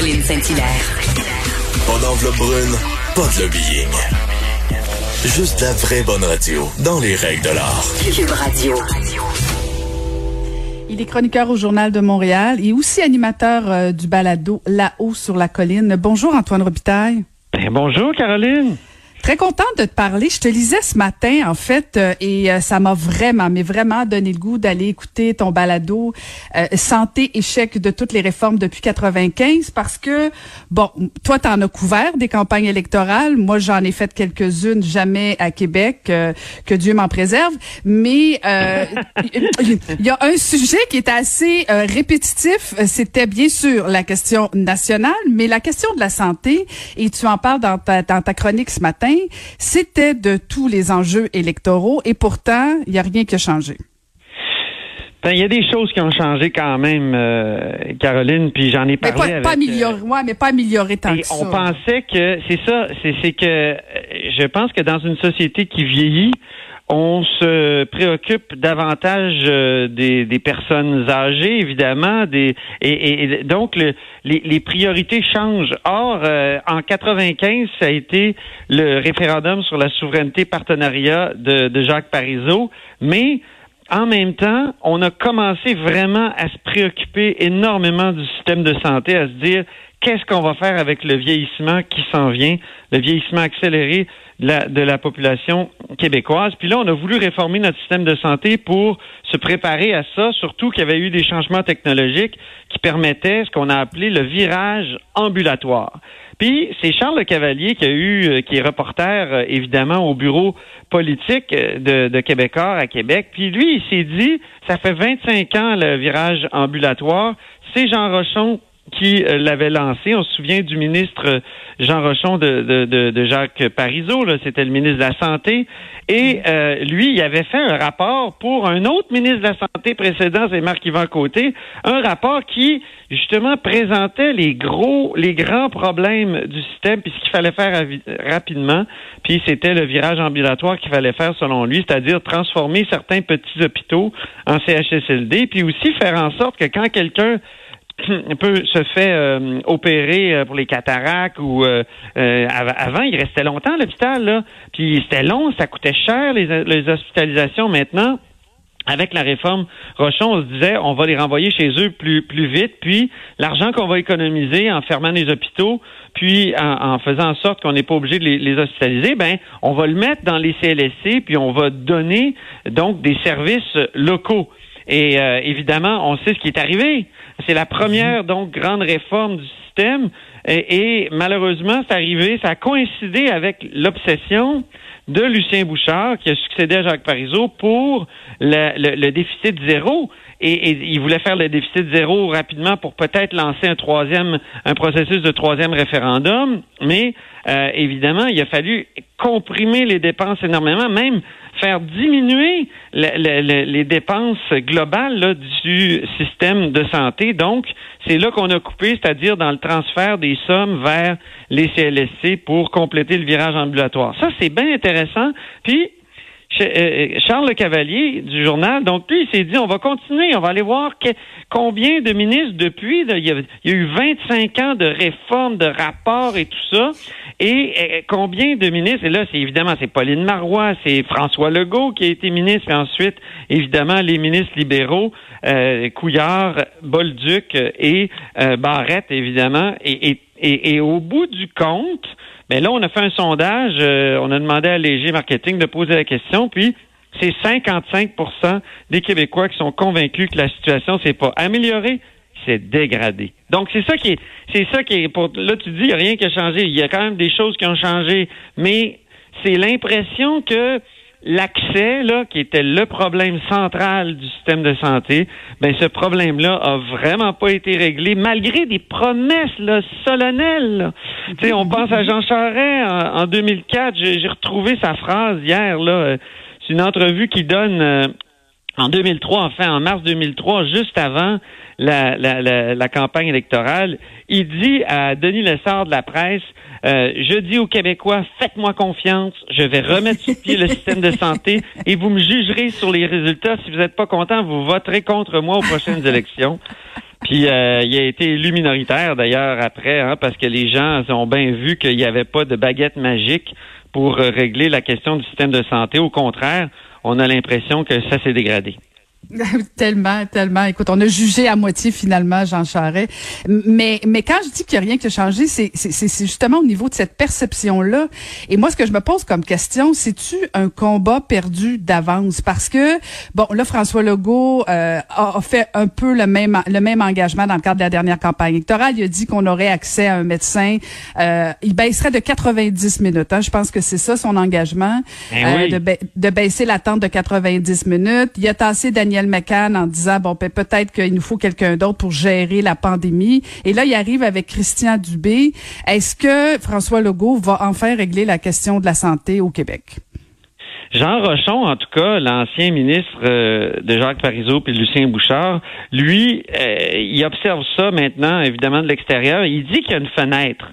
Caroline Saint-Hilaire. Pas d'enveloppe brune, pas de lobbying. Juste la vraie bonne radio, dans les règles de l'art. Cube Radio. Il est chroniqueur au Journal de Montréal et aussi animateur euh, du balado Là-haut sur la colline. Bonjour Antoine Robitaille. Ben, bonjour Caroline. Très contente de te parler. Je te lisais ce matin, en fait, euh, et euh, ça m'a vraiment, mais vraiment donné le goût d'aller écouter ton balado euh, Santé, échec de toutes les réformes depuis 95, parce que, bon, toi, tu en as couvert des campagnes électorales. Moi, j'en ai fait quelques-unes, jamais à Québec, que Dieu m'en préserve. Mais il y a un sujet qui est assez répétitif. C'était bien sûr la question nationale, mais la question de la santé, et tu en parles dans ta, dans ta chronique ce matin, c'était de tous les enjeux électoraux et pourtant, il n'y a rien qui a changé. Ben, il y a des choses qui ont changé quand même, euh, Caroline, puis j'en ai parlé mais pas, avec... Pas amélioré, ouais, mais pas amélioré tant que on ça. On pensait que, c'est ça, c'est que euh, je pense que dans une société qui vieillit, on se préoccupe davantage euh, des, personnes âgées, évidemment, des, et, donc le, les, les, priorités changent. Or, euh, en 95, ça a été le référendum sur la souveraineté partenariat de, de Jacques Parizeau, mais en même temps, on a commencé vraiment à se préoccuper énormément du système de santé, à se dire qu'est-ce qu'on va faire avec le vieillissement qui s'en vient, le vieillissement accéléré de la, population québécoise? Puis là, on a voulu réformer notre système de santé pour se préparer à ça, surtout qu'il y avait eu des changements technologiques qui permettaient ce qu'on a appelé le virage ambulatoire. Puis c'est Charles Le Cavalier qui a eu, euh, qui est reporter euh, évidemment au bureau politique euh, de, de Québécois à Québec. Puis lui, il s'est dit, ça fait 25 ans le virage ambulatoire. C'est Jean Rochon qui euh, l'avait lancé. On se souvient du ministre euh, Jean Rochon de, de, de, Jacques Parizeau, c'était le ministre de la Santé. Et euh, lui, il avait fait un rapport pour un autre ministre de la Santé précédent, c'est Marc-Yvan Côté, un rapport qui, justement, présentait les gros, les grands problèmes du système, puis ce qu'il fallait faire rapidement. Puis c'était le virage ambulatoire qu'il fallait faire, selon lui, c'est-à-dire transformer certains petits hôpitaux en CHSLD, puis aussi faire en sorte que quand quelqu'un peut se fait euh, opérer euh, pour les cataractes ou euh, avant il restait longtemps à l'hôpital là puis c'était long ça coûtait cher les, les hospitalisations maintenant avec la réforme Rochon, on se disait on va les renvoyer chez eux plus plus vite, puis l'argent qu'on va économiser en fermant les hôpitaux, puis en, faisant en sorte qu'on n'est pas obligé de les, les, hospitaliser, ben on va le mettre dans les CLSC, puis on va donner donc des services locaux. Et évidemment, on sait ce qui est arrivé. C'est la première, donc, grande réforme du système. Et, malheureusement, c'est arrivé, ça a coïncidé avec l'obsession de Lucien Bouchard, qui a succédé à Jacques Parizeau, pour le, déficit zéro. Et, il voulait faire le déficit zéro rapidement pour peut-être lancer un troisième, un processus de troisième référendum. Mais euh, évidemment, il a fallu comprimer les dépenses énormément, même faire diminuer les dépenses globales du système de santé. Donc, c'est là qu'on a coupé, c'est-à-dire dans le transfert des sommes vers les CLSC pour compléter le virage ambulatoire. Ça, c'est bien intéressant. Puis, Charles Le Cavalier du journal, donc lui, il s'est dit, on va continuer, on va aller voir combien de ministres depuis, il, y a, eu 25 ans de réformes, de rapports et tout ça, et, euh, combien de ministres, et là, c'est évidemment, c'est Pauline Marois, c'est François Legault qui a été ministre, et ensuite, évidemment, les ministres libéraux, euh, Couillard, Bolduc et euh, Barrette, évidemment, et, et au bout du compte, mais là, on a fait un sondage, euh, on a demandé à Léger Marketing de poser la question, puis c'est 55% des Québécois qui sont convaincus que la situation s'est pas améliorée, c'est dégradé. Donc c'est ça qui est, c'est ça qui est pour là tu dis il n'y a rien qui a changé, il y a quand même des choses qui ont changé, mais c'est l'impression que l'accès, là, qui était le problème central du système de santé, ben ce problème-là a vraiment pas été réglé, malgré des promesses là, solennelles. Tu sais, on pense à Jean Charest en, 2004. J'ai retrouvé sa phrase hier. là. C'est une entrevue qui donne euh, en 2003, enfin en mars 2003, juste avant la, campagne électorale. Il dit à Denis Lessard de la presse euh, je dis aux Québécois, faites-moi confiance, je vais remettre sur pied le système de santé et vous me jugerez sur les résultats. Si vous n'êtes pas content, vous voterez contre moi aux prochaines élections. Puis euh, il a été élu minoritaire d'ailleurs après, hein, parce que les gens ont bien vu qu'il n'y avait pas de baguette magique pour euh, régler la question du système de santé. Au contraire, on a l'impression que ça s'est dégradé. tellement, tellement. Écoute, on a jugé à moitié finalement Jean Charest. Mais, mais quand je dis qu'il n'y a rien qui a changé, c'est, c'est, justement au niveau de cette perception-là. Et moi, ce que je me pose comme question, c'est-tu un combat perdu d'avance? Parce que, bon, là, François Legault euh, a, fait un peu le même, le même engagement dans le cadre de la dernière campagne électorale. Il a dit qu'on aurait accès à un médecin. Euh, il baisserait de 90 minutes. Hein. Je pense que c'est ça son engagement, eh euh, de, de baisser l'attente de 90 minutes. Il a tassé Daniel Daniel McCann en disant bon ben, peut-être qu'il nous faut quelqu'un d'autre pour gérer la pandémie. Et là, il arrive avec Christian Dubé. Est-ce que François Legault va enfin régler la question de la santé au Québec? Jean Rochon, en tout cas, l'ancien ministre euh, de Jacques Parizeau et Lucien Bouchard, lui, euh, il observe ça maintenant, évidemment, de l'extérieur. Il dit qu'il y a une fenêtre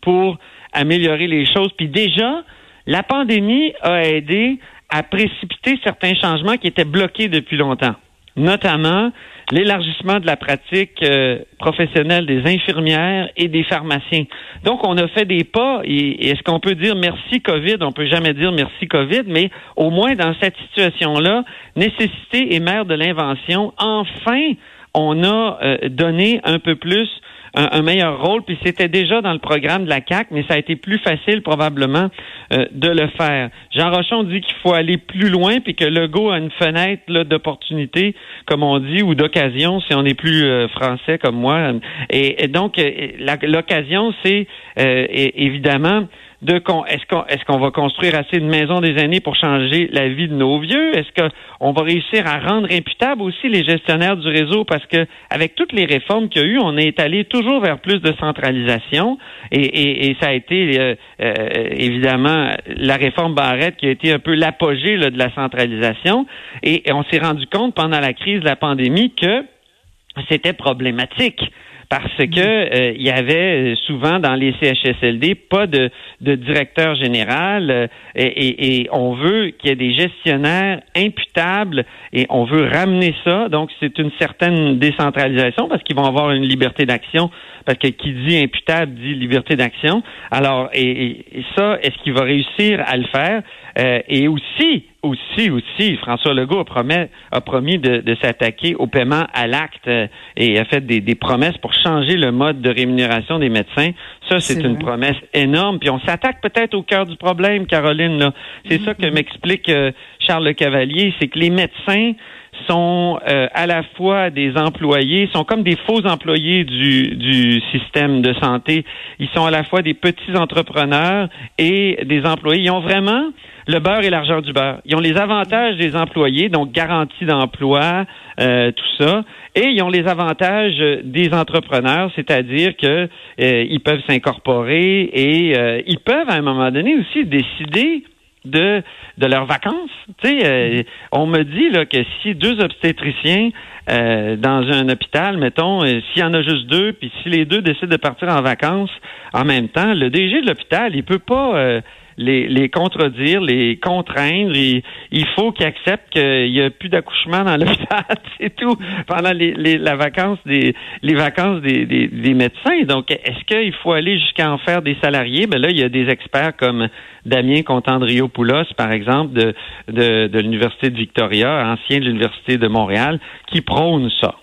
pour améliorer les choses. Puis déjà, la pandémie a aidé à précipiter certains changements qui étaient bloqués depuis longtemps, notamment l'élargissement de la pratique euh, professionnelle des infirmières et des pharmaciens. Donc, on a fait des pas, et, est-ce qu'on peut dire merci COVID? On peut jamais dire merci COVID, mais au moins dans cette situation-là, nécessité et mère de l'invention, enfin, on a euh, donné un peu plus un, meilleur rôle, puis c'était déjà dans le programme de la CAC, mais ça a été plus facile probablement euh, de le faire. Jean Rochon dit qu'il faut aller plus loin, puis que Legault a une fenêtre d'opportunité, comme on dit, ou d'occasion, si on est plus euh, français comme moi. Et, donc, euh, l'occasion, c'est évidemment de est-ce qu'on est-ce qu'on va construire assez de maisons des années pour changer la vie de nos vieux? Est-ce qu'on va réussir à rendre imputables aussi les gestionnaires du réseau? Parce que avec toutes les réformes qu'il y a eu, on est allé toujours vers plus de centralisation. Et, et, ça a été euh, euh, évidemment la réforme Barrette qui a été un peu l'apogée de la centralisation. Et on s'est rendu compte pendant la crise de la pandémie que c'était problématique parce que euh, il y avait souvent dans les CHSLD pas de, de directeur général euh, et, et, on veut qu'il y ait des gestionnaires imputables et on veut ramener ça. Donc c'est une certaine décentralisation parce qu'ils vont avoir une liberté d'action parce que qui dit imputable dit liberté d'action. Alors et, et ça, est-ce qu'il va réussir à le faire? Euh, Et aussi aussi, aussi, François Legault a, promis, a promis de, s'attaquer au paiement à l'acte euh, et a fait des, promesses pour changer le mode de rémunération des médecins. Ça, c'est une promesse énorme. Puis on s'attaque peut-être au cœur du problème, Caroline. C'est ça que mm-hmm. m'explique euh, Charles Le Cavalier, c'est que les médecins sont euh, à la fois des employés, sont comme des faux employés du, du système de santé. Ils sont à la fois des petits entrepreneurs et des employés. Ils ont vraiment le beurre et l'argent du beurre. Ils ont les avantages des employés, donc garantie d'emploi, euh, tout ça, et ils ont les avantages des entrepreneurs, c'est-à-dire que euh, ils peuvent s'incorporer et euh, ils peuvent à un moment donné aussi décider de de leurs vacances. Tu sais, on me dit là que si deux obstétriciens dans un hôpital, mettons, s'il y en a juste deux, puis si les deux décident de partir en vacances en même temps, le DG de l'hôpital, il peut pas les, les contredire, les contraindre. Il, faut qu'ils acceptent qu'il n'y a plus d'accouchement dans l'hôpital, c'est tout, pendant les, les, la vacance des, les vacances des, des, des médecins. Donc, est-ce qu'il faut aller jusqu'à en faire des salariés? Ben là, il y a des experts comme Damien Contandrio-Poulos, par exemple, de, de, de l'Université de Victoria, ancien de l'Université de Montréal, qui prônent ça.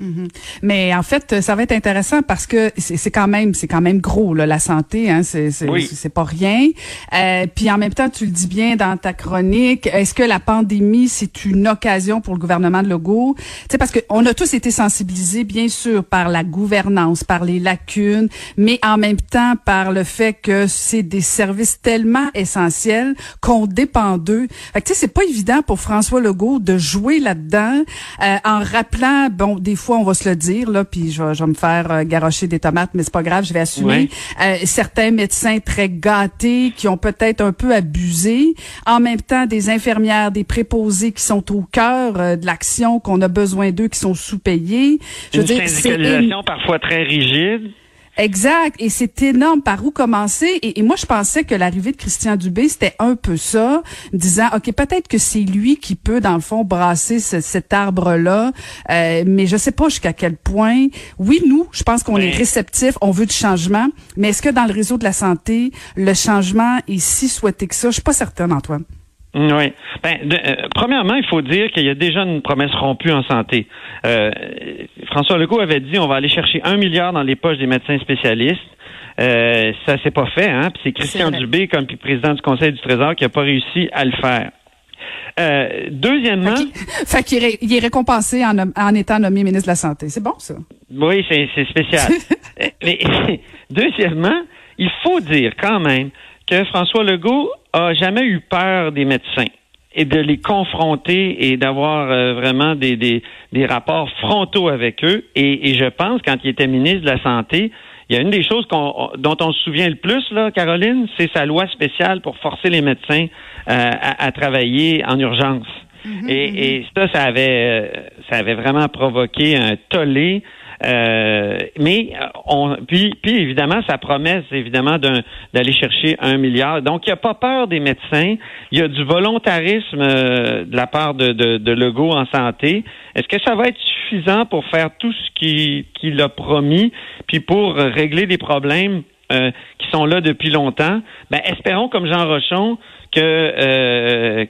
Mhm. Mais en fait, ça va être intéressant parce que c'est quand même, c'est quand même gros là, la santé, hein, c'est c'est pas rien. Euh, puis en même temps, tu le dis bien dans ta chronique, est-ce que la pandémie c'est une occasion pour le gouvernement de Legault? Tu sais parce que on a tous été sensibilisés, bien sûr, par la gouvernance, par les lacunes, mais en même temps par le fait que c'est des services tellement essentiels qu'on dépend d'eux. Fait que tu sais, c'est pas évident pour François Legault de jouer là-dedans euh, en rappelant, bon, des fois, on va se le dire, là, puis je vais, me faire euh, garocher des tomates, mais c'est pas grave, je vais assumer. Euh, certains médecins très gâtés qui ont peut-être un peu abusé. En même temps, des infirmières, des préposés qui sont au cœur euh, de l'action, qu'on a besoin d'eux, qui sont sous-payés. Je veux dire, c'est parfois très rigide. Exact. Et c'est énorme par où commencer. Et, moi, je pensais que l'arrivée de Christian Dubé, c'était un peu ça, disant, OK, peut-être que c'est lui qui peut, dans le fond, brasser cet arbre-là. Euh, mais je sais pas jusqu'à quel point. Oui, nous, je pense qu'on est réceptif, on veut du changement. Mais est-ce que dans le réseau de la santé, le changement est si souhaité que ça? Je suis pas certaine, Antoine. Oui. Ben, euh, premièrement, il faut dire qu'il y a déjà une promesse rompue en santé. Euh, François Legault avait dit on va aller chercher un milliard dans les poches des médecins spécialistes. Euh, ça s'est pas fait, hein. c'est Christian Dubé, comme président du Conseil du Trésor, qui a pas réussi à le faire. Euh, deuxièmement, fait qu'il est, récompensé en, en, étant nommé ministre de la Santé. C'est bon ça. Oui, c'est spécial. Mais deuxièmement, il faut dire quand même que François Legault a jamais eu peur des médecins et de les confronter et d'avoir euh, vraiment des, des, des, rapports frontaux avec eux. Et, et, je pense, quand il était ministre de la Santé, il y a une des choses dont on se souvient le plus, là, Caroline, c'est sa loi spéciale pour forcer les médecins euh, à, à, travailler en urgence. Mm-hmm, et, mm-hmm. et, ça, ça avait, euh, ça avait vraiment provoqué un tollé. Euh, mais euh, on, puis, puis évidemment, sa promesse, évidemment, d'aller chercher un milliard. Donc, il n'y a pas peur des médecins. Il y a du volontarisme euh, de la part de, de, Legault en santé. Est-ce que ça va être suffisant pour faire tout ce qu'il a promis, puis pour régler des problèmes qui sont là depuis longtemps? Ben, espérons, comme Jean Rochon, que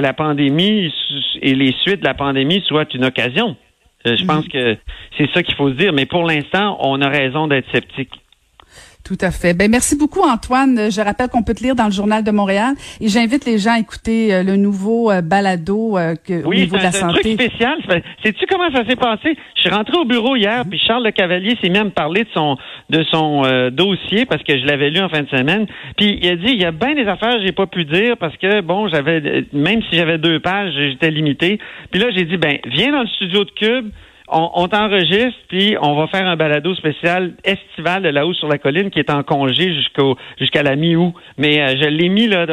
la pandémie et les suites de la pandémie soient une occasion. Euh, je pense mm. que c'est ça qu'il faut se dire. Mais pour l'instant, on a raison d'être sceptique. Tout à fait. Ben merci beaucoup Antoine. Je rappelle qu'on peut te lire dans le journal de Montréal et j'invite les gens à écouter euh, le nouveau euh, balado que, au niveau de la santé. Oui, c'est un truc spécial. Sais-tu comment ça s'est passé? Je suis rentré au bureau hier, puis Charles Le Cavalier s'est mis à me parler de son de son dossier parce que je l'avais lu en fin de semaine. Puis il a dit il y a bien des affaires que j'ai pas pu dire parce que bon, j'avais même si j'avais deux pages, j'étais limité. Puis là j'ai dit ben viens dans le studio de Cube on, t'enregistre, puis on va faire un balado spécial estival de là-haut sur la colline qui est en congé jusqu'au jusqu'à la mi-août. Mais euh, je l'ai mis là,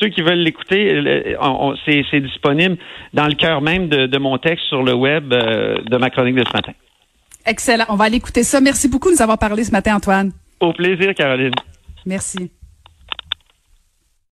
ceux qui veulent l'écouter, euh, c'est disponible dans le cœur même de, mon texte sur le web euh, de ma chronique de ce matin. Excellent. On va aller écouter ça. Merci beaucoup de nous avoir parlé ce matin, Antoine. Au plaisir, Caroline. Merci.